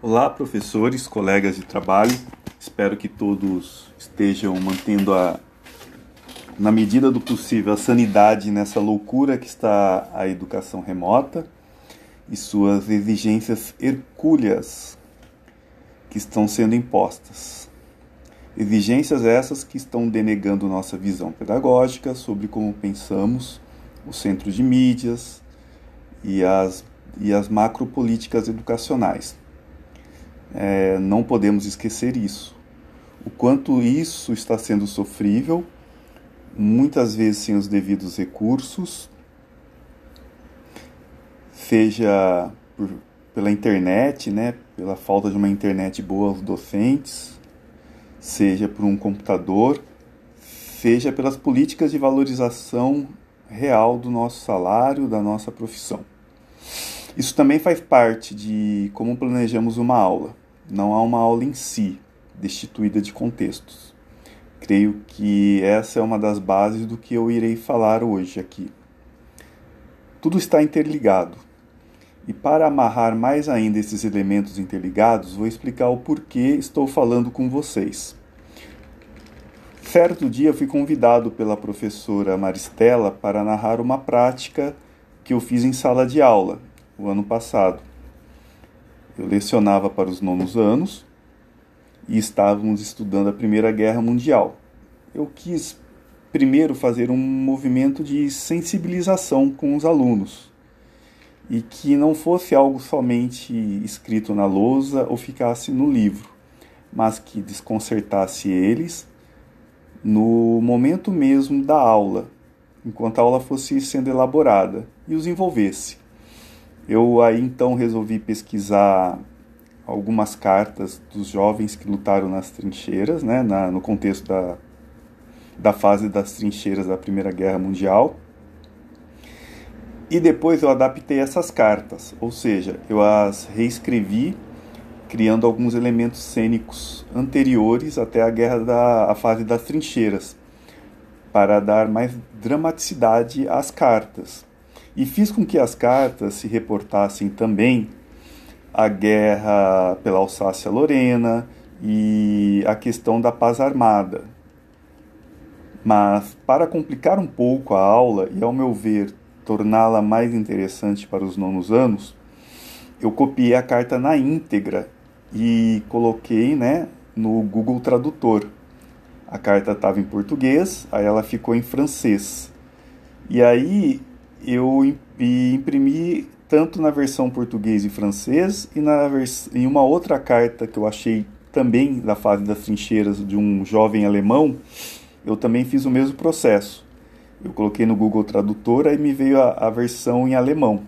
Olá, professores, colegas de trabalho. Espero que todos estejam mantendo a, na medida do possível, a sanidade nessa loucura que está a educação remota e suas exigências hercúleas que estão sendo impostas. Exigências essas que estão denegando nossa visão pedagógica sobre como pensamos o centro de mídias e as, e as macropolíticas educacionais é, não podemos esquecer isso. O quanto isso está sendo sofrível, muitas vezes sem os devidos recursos, seja por, pela internet, né, pela falta de uma internet boa aos docentes, seja por um computador, seja pelas políticas de valorização real do nosso salário, da nossa profissão. Isso também faz parte de como planejamos uma aula. Não há uma aula em si, destituída de contextos. Creio que essa é uma das bases do que eu irei falar hoje aqui. Tudo está interligado. E para amarrar mais ainda esses elementos interligados, vou explicar o porquê estou falando com vocês. Certo dia fui convidado pela professora Maristela para narrar uma prática que eu fiz em sala de aula, o ano passado. Eu lecionava para os nonos anos e estávamos estudando a Primeira Guerra Mundial. Eu quis primeiro fazer um movimento de sensibilização com os alunos e que não fosse algo somente escrito na lousa ou ficasse no livro, mas que desconcertasse eles no momento mesmo da aula, enquanto a aula fosse sendo elaborada e os envolvesse. Eu aí então resolvi pesquisar algumas cartas dos jovens que lutaram nas trincheiras, né, na, no contexto da, da fase das trincheiras da Primeira Guerra Mundial. E depois eu adaptei essas cartas, ou seja, eu as reescrevi criando alguns elementos cênicos anteriores até a guerra da a fase das trincheiras, para dar mais dramaticidade às cartas e fiz com que as cartas se reportassem também a guerra pela Alsácia-Lorena e a questão da paz armada. Mas, para complicar um pouco a aula e, ao meu ver, torná-la mais interessante para os nonos anos, eu copiei a carta na íntegra e coloquei né, no Google Tradutor. A carta estava em português, aí ela ficou em francês. E aí eu imprimi tanto na versão português e francês e na em uma outra carta que eu achei também da fase das trincheiras de um jovem alemão, eu também fiz o mesmo processo. Eu coloquei no Google Tradutor e me veio a, a versão em alemão.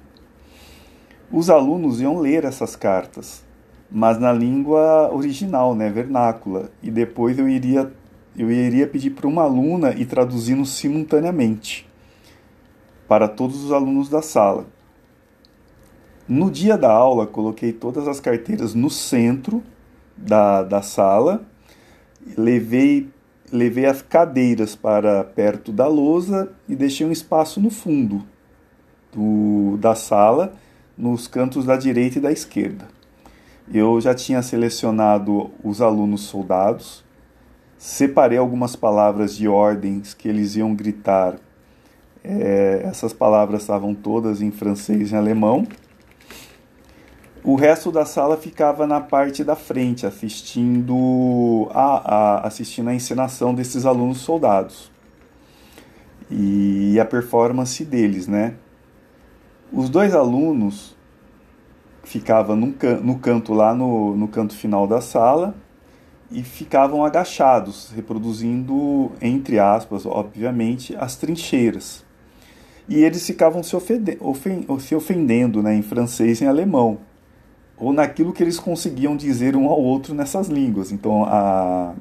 Os alunos iam ler essas cartas, mas na língua original, né, vernácula, e depois eu iria eu iria pedir para uma aluna e traduzindo simultaneamente para todos os alunos da sala. No dia da aula, coloquei todas as carteiras no centro da, da sala, levei, levei as cadeiras para perto da lousa e deixei um espaço no fundo do, da sala, nos cantos da direita e da esquerda. Eu já tinha selecionado os alunos soldados, separei algumas palavras de ordens que eles iam gritar é, essas palavras estavam todas em francês e alemão. O resto da sala ficava na parte da frente, assistindo a, a, assistindo a encenação desses alunos soldados e a performance deles, né? Os dois alunos ficavam no, no canto lá no, no canto final da sala e ficavam agachados, reproduzindo, entre aspas, obviamente, as trincheiras e eles ficavam se, ofende, ofen, se ofendendo né, em francês e em alemão, ou naquilo que eles conseguiam dizer um ao outro nessas línguas. Então a,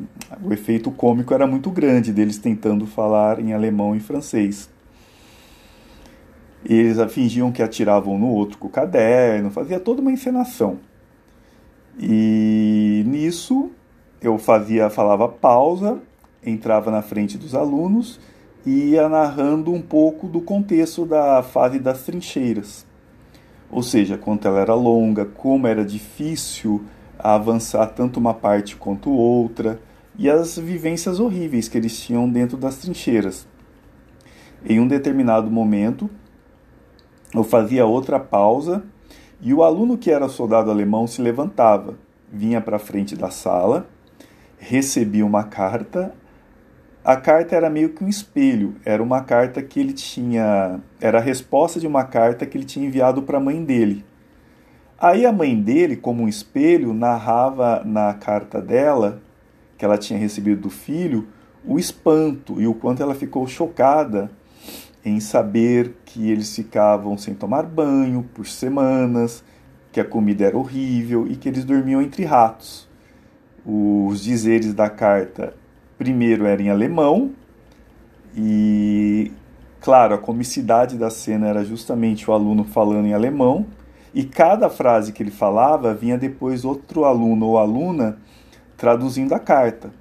o efeito cômico era muito grande deles tentando falar em alemão e francês. Eles fingiam que atiravam no outro com o caderno, fazia toda uma encenação. E nisso eu fazia, falava pausa, entrava na frente dos alunos ia narrando um pouco do contexto da fase das trincheiras. Ou seja, quanto ela era longa, como era difícil avançar tanto uma parte quanto outra e as vivências horríveis que eles tinham dentro das trincheiras. Em um determinado momento, eu fazia outra pausa e o aluno que era soldado alemão se levantava, vinha para a frente da sala, recebia uma carta. A carta era meio que um espelho, era uma carta que ele tinha, era a resposta de uma carta que ele tinha enviado para a mãe dele. Aí a mãe dele, como um espelho, narrava na carta dela, que ela tinha recebido do filho, o espanto e o quanto ela ficou chocada em saber que eles ficavam sem tomar banho por semanas, que a comida era horrível e que eles dormiam entre ratos. Os dizeres da carta, primeiro, eram em alemão e, claro, a comicidade da cena era justamente o aluno falando em alemão e cada frase que ele falava vinha depois outro aluno ou aluna traduzindo a carta.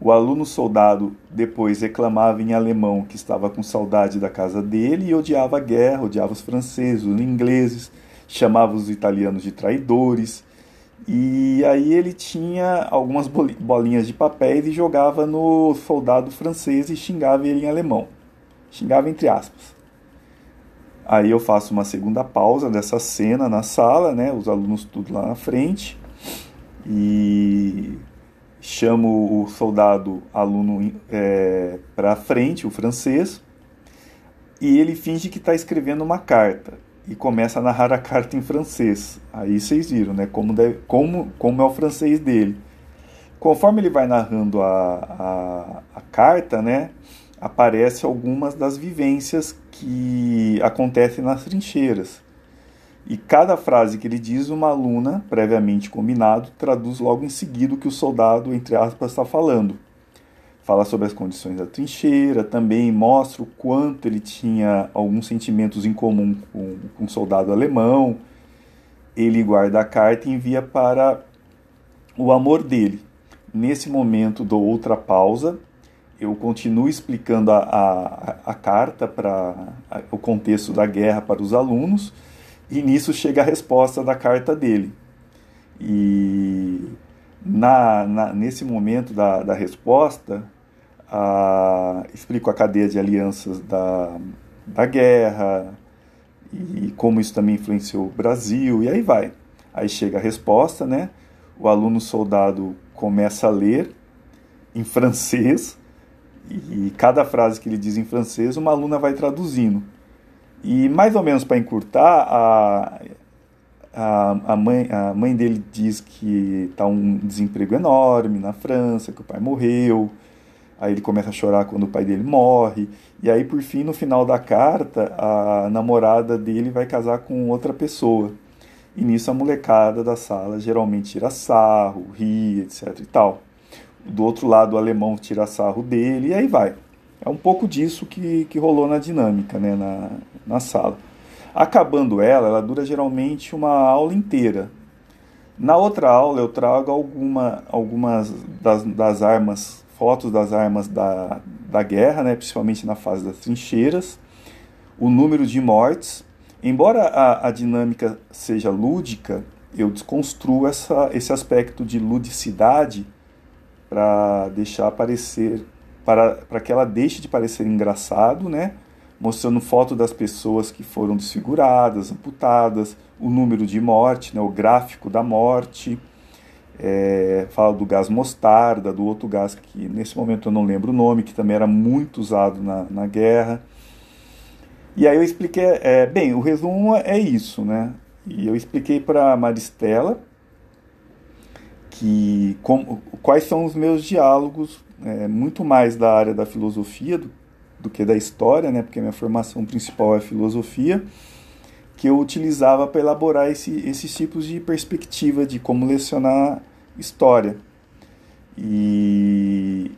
O aluno soldado depois reclamava em alemão que estava com saudade da casa dele e odiava a guerra, odiava os franceses, os ingleses, chamava os italianos de traidores. E aí ele tinha algumas bolinhas de papéis e jogava no soldado francês e xingava ele em alemão. Xingava entre aspas. Aí eu faço uma segunda pausa dessa cena na sala, né? Os alunos tudo lá na frente. E chamo o soldado aluno é, para frente, o francês, e ele finge que está escrevendo uma carta e começa a narrar a carta em francês. Aí vocês viram, né? Como, deve, como, como é o francês dele. Conforme ele vai narrando a, a, a carta, né? Aparece algumas das vivências que acontecem nas trincheiras. E cada frase que ele diz, uma aluna, previamente combinado, traduz logo em seguida o que o soldado, entre aspas, está falando. Fala sobre as condições da trincheira, também mostra o quanto ele tinha alguns sentimentos em comum com, com o soldado alemão. Ele guarda a carta e envia para o amor dele. Nesse momento, dou outra pausa. Eu continuo explicando a, a, a carta para o contexto da guerra para os alunos e nisso chega a resposta da carta dele. E na, na nesse momento da, da resposta, a, explico a cadeia de alianças da, da guerra e como isso também influenciou o Brasil, e aí vai. Aí chega a resposta, né? O aluno soldado começa a ler em francês, e cada frase que ele diz em francês, uma aluna vai traduzindo. E mais ou menos para encurtar, a, a, a, mãe, a mãe dele diz que está um desemprego enorme na França, que o pai morreu. Aí ele começa a chorar quando o pai dele morre. E aí, por fim, no final da carta, a namorada dele vai casar com outra pessoa. E nisso a molecada da sala geralmente tira sarro, ri, etc e tal. Do outro lado, o alemão tira sarro dele, e aí vai. É um pouco disso que, que rolou na dinâmica, né, na, na sala. Acabando ela, ela dura geralmente uma aula inteira. Na outra aula eu trago alguma, algumas das, das armas, fotos das armas da, da guerra, né, principalmente na fase das trincheiras, o número de mortes. Embora a, a dinâmica seja lúdica, eu desconstruo essa, esse aspecto de ludicidade para deixar aparecer para, que ela deixe de parecer engraçado, né? mostrando foto das pessoas que foram desfiguradas, amputadas, o número de morte, né? o gráfico da morte, é, fala do gás mostarda, do outro gás que nesse momento eu não lembro o nome, que também era muito usado na, na guerra. E aí eu expliquei, é, bem, o resumo é isso, né? E eu expliquei para Maristela que com, quais são os meus diálogos é, muito mais da área da filosofia do, do que da história, né, porque minha formação principal é filosofia, que eu utilizava para elaborar esse, esses tipos de perspectiva de como lecionar história. E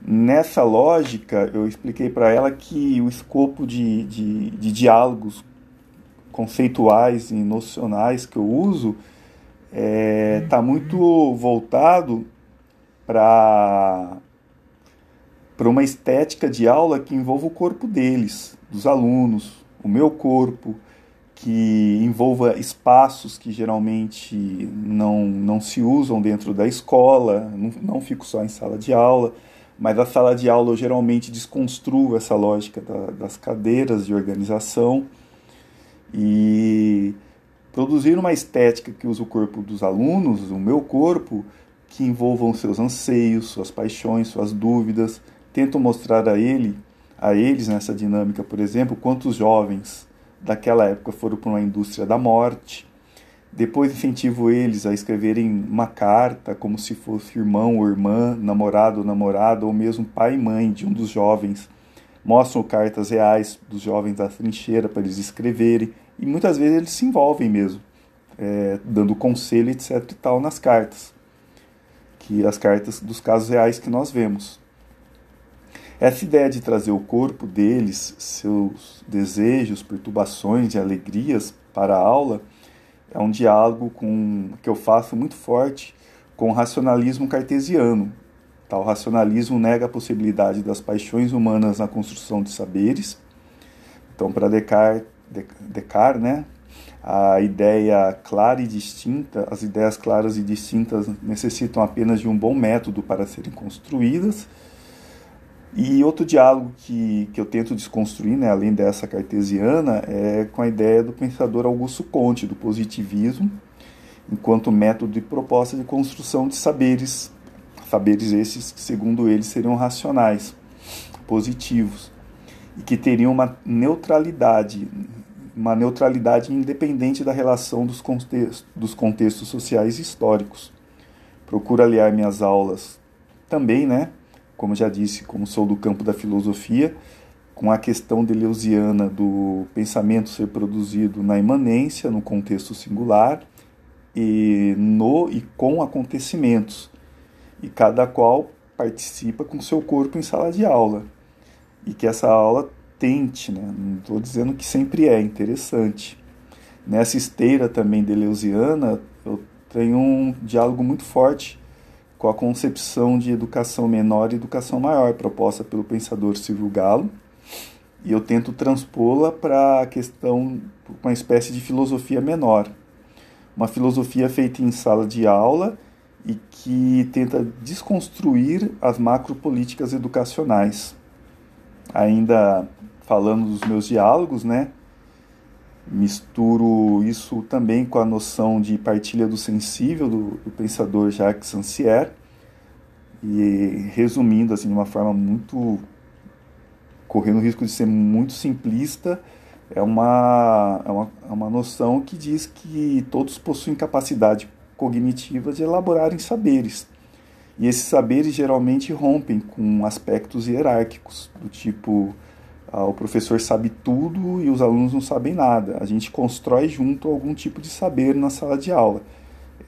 nessa lógica, eu expliquei para ela que o escopo de, de, de diálogos conceituais e nocionais que eu uso está é, tá muito voltado para para uma estética de aula que envolva o corpo deles, dos alunos, o meu corpo, que envolva espaços que geralmente não, não se usam dentro da escola, não, não fico só em sala de aula, mas a sala de aula eu geralmente desconstruo essa lógica da, das cadeiras de organização e produzir uma estética que use o corpo dos alunos, o meu corpo, que envolvam seus anseios, suas paixões, suas dúvidas. Tento mostrar a ele, a eles nessa dinâmica, por exemplo, quantos jovens daquela época foram para uma indústria da morte. Depois incentivo eles a escreverem uma carta, como se fosse irmão ou irmã, namorado ou namorada, ou mesmo pai e mãe de um dos jovens. Mostram cartas reais dos jovens da trincheira para eles escreverem, e muitas vezes eles se envolvem mesmo, é, dando conselho, etc. e tal, nas cartas, que as cartas dos casos reais que nós vemos. Essa ideia de trazer o corpo deles, seus desejos, perturbações e alegrias para a aula, é um diálogo com, que eu faço muito forte com o racionalismo cartesiano. Tal racionalismo nega a possibilidade das paixões humanas na construção de saberes. Então, para Descartes, Descartes, né, a ideia clara e distinta, as ideias claras e distintas necessitam apenas de um bom método para serem construídas e outro diálogo que, que eu tento desconstruir, né, além dessa cartesiana, é com a ideia do pensador Augusto Conte, do positivismo, enquanto método e proposta de construção de saberes, saberes esses que, segundo ele, seriam racionais, positivos, e que teriam uma neutralidade, uma neutralidade independente da relação dos contextos, dos contextos sociais e históricos. Procuro aliar minhas aulas também, né, como já disse, como sou do campo da filosofia, com a questão deleuziana do pensamento ser produzido na imanência, no contexto singular, e no e com acontecimentos, e cada qual participa com seu corpo em sala de aula, e que essa aula tente, né? não estou dizendo que sempre é interessante. Nessa esteira também deleuziana, eu tenho um diálogo muito forte com a concepção de educação menor e educação maior proposta pelo pensador Silvio Galo. E eu tento transpô-la para a questão, uma espécie de filosofia menor. Uma filosofia feita em sala de aula e que tenta desconstruir as macropolíticas educacionais. Ainda falando dos meus diálogos, né? Misturo isso também com a noção de partilha do sensível do, do pensador Jacques Sancier. E resumindo assim de uma forma muito correndo o risco de ser muito simplista, é uma, é uma, é uma noção que diz que todos possuem capacidade cognitiva de elaborarem saberes. E esses saberes geralmente rompem com aspectos hierárquicos, do tipo ah, o professor sabe tudo e os alunos não sabem nada. A gente constrói junto algum tipo de saber na sala de aula.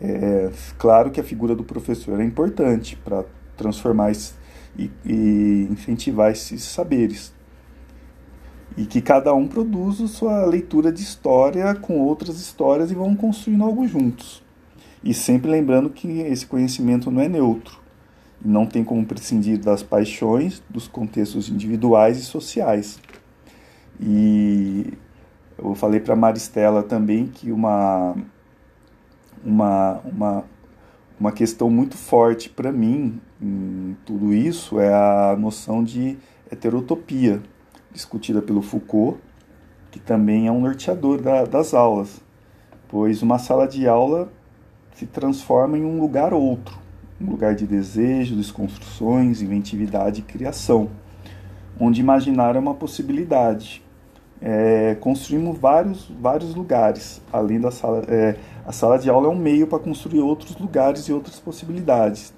É claro que a figura do professor é importante para transformar esse, e, e, incentivar esses saberes. E que cada um produza sua leitura de história com outras histórias e vão construindo algo juntos. E sempre lembrando que esse conhecimento não é neutro não tem como prescindir das paixões, dos contextos individuais e sociais. E eu falei para Maristela também que uma, uma, uma, uma questão muito forte para mim em tudo isso é a noção de heterotopia, discutida pelo Foucault, que também é um norteador da, das aulas, pois uma sala de aula se transforma em um lugar outro um lugar de desejo, desconstruções, inventividade e criação, onde imaginar é uma possibilidade. É, construímos vários, vários lugares, além da sala. É, a sala de aula é um meio para construir outros lugares e outras possibilidades.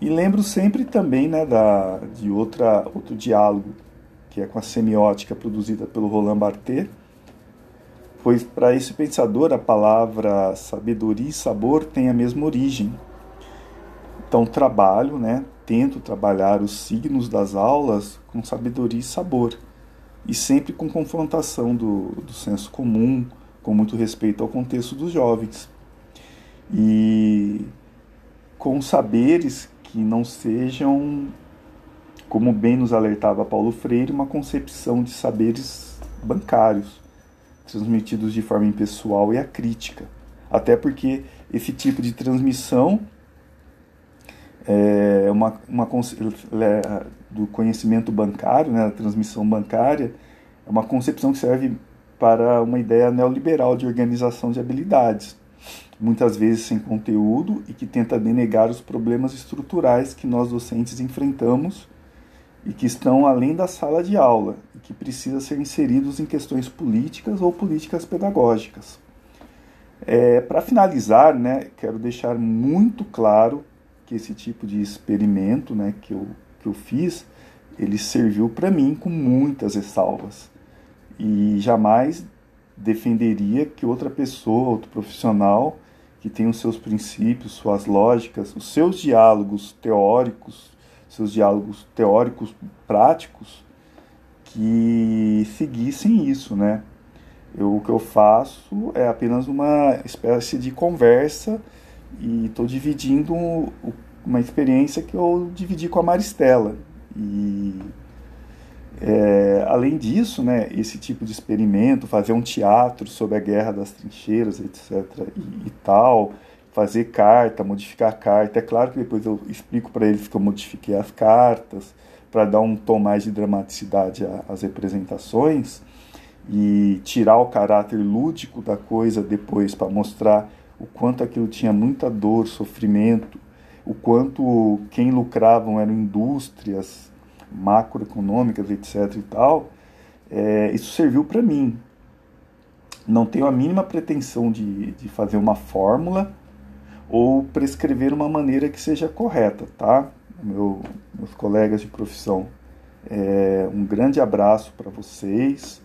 E lembro sempre também né, da, de outra, outro diálogo, que é com a semiótica produzida pelo Roland Barthes, pois para esse pensador a palavra sabedoria e sabor tem a mesma origem, então trabalho, né, tento trabalhar os signos das aulas com sabedoria e sabor, e sempre com confrontação do, do senso comum, com muito respeito ao contexto dos jovens. E com saberes que não sejam, como bem nos alertava Paulo Freire, uma concepção de saberes bancários, transmitidos de forma impessoal e acrítica. Até porque esse tipo de transmissão é uma, uma é, do conhecimento bancário, né, a transmissão bancária, é uma concepção que serve para uma ideia neoliberal de organização de habilidades, muitas vezes sem conteúdo e que tenta denegar os problemas estruturais que nós docentes enfrentamos e que estão além da sala de aula e que precisam ser inseridos em questões políticas ou políticas pedagógicas. É, Para finalizar, né, quero deixar muito claro que esse tipo de experimento né, que, eu, que eu fiz, ele serviu para mim com muitas ressalvas. E jamais defenderia que outra pessoa, outro profissional, que tem os seus princípios, suas lógicas, os seus diálogos teóricos, seus diálogos teóricos práticos, que seguissem isso, né? Eu, o que eu faço é apenas uma espécie de conversa e estou dividindo uma experiência que eu dividi com a Maristela. E é, além disso, né, esse tipo de experimento, fazer um teatro sobre a guerra das trincheiras, etc. e, e tal, fazer carta, modificar carta. É claro que depois eu explico para eles que eu modifiquei as cartas para dar um tom mais de dramaticidade às representações e tirar o caráter lúdico da coisa depois para mostrar o quanto aquilo tinha muita dor, sofrimento, o quanto quem lucravam eram indústrias macroeconômicas, etc. e tal. É, isso serviu para mim. Não tenho a mínima pretensão de, de fazer uma fórmula ou prescrever uma maneira que seja correta, tá? Meu, meus colegas de profissão, é, um grande abraço para vocês.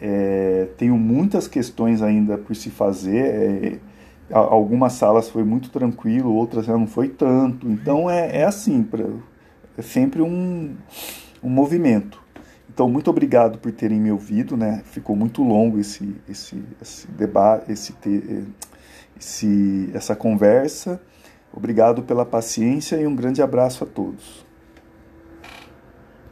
É, tenho muitas questões ainda por se fazer. Algumas salas foi muito tranquilo, outras já não foi tanto. Então é, é assim, pra, é sempre um, um movimento. Então, muito obrigado por terem me ouvido, né? Ficou muito longo esse, esse, esse debate, esse, esse, essa conversa. Obrigado pela paciência e um grande abraço a todos.